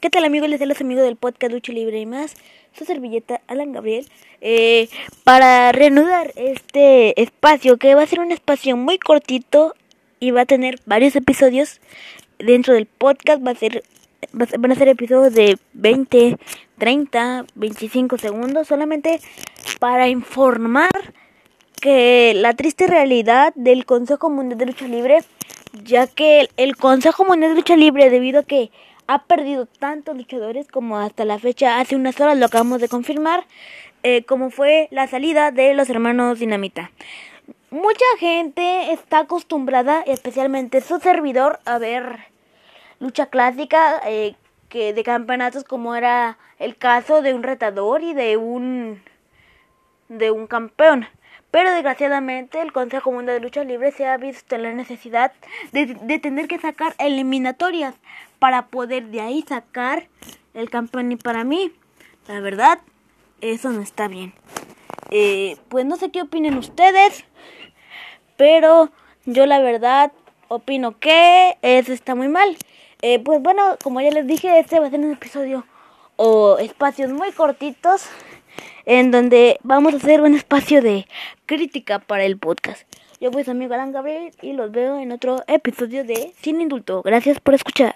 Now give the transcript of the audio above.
¿Qué tal amigos? Les los amigos del podcast Lucha Libre y más. Su servilleta Alan Gabriel. Eh, para reanudar este espacio, que va a ser un espacio muy cortito y va a tener varios episodios dentro del podcast. Va a ser, van a ser episodios de 20, 30, 25 segundos. Solamente para informar que la triste realidad del Consejo Mundial de Lucha Libre, ya que el Consejo Mundial de Lucha Libre, debido a que ha perdido tantos luchadores como hasta la fecha, hace unas horas lo acabamos de confirmar, eh, como fue la salida de los hermanos Dinamita. Mucha gente está acostumbrada, especialmente su servidor, a ver lucha clásica eh, que de campeonatos como era el caso de un retador y de un de un campeón. Pero desgraciadamente el Consejo Mundial de Lucha Libre se ha visto en la necesidad de, tener que sacar eliminatorias para poder de ahí sacar el campeón. Y para mí, la verdad, eso no está bien. Eh, pues no sé qué opinen ustedes, pero yo la verdad opino que eso está muy mal. Eh, pues bueno, como ya les dije, este va a ser un episodio o espacios muy cortitos en donde vamos a hacer un espacio de crítica para el podcast. Yo soy su amigo Alan Gabriel y los veo en otro episodio de Sin Indulto. Gracias por escuchar.